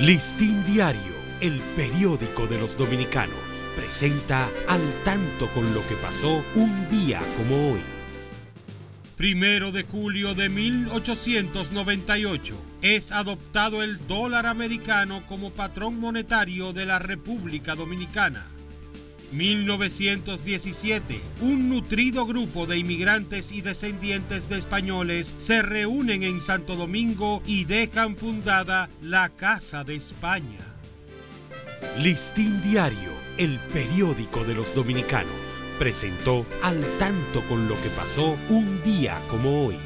Listín Diario, el periódico de los dominicanos, presenta al tanto con lo que pasó un día como hoy. Primero de julio de 1898 es adoptado el dólar americano como patrón monetario de la República Dominicana. 1917, un nutrido grupo de inmigrantes y descendientes de españoles se reúnen en Santo Domingo y dejan fundada la Casa de España. Listín Diario, el periódico de los dominicanos, presentó al tanto con lo que pasó un día como hoy.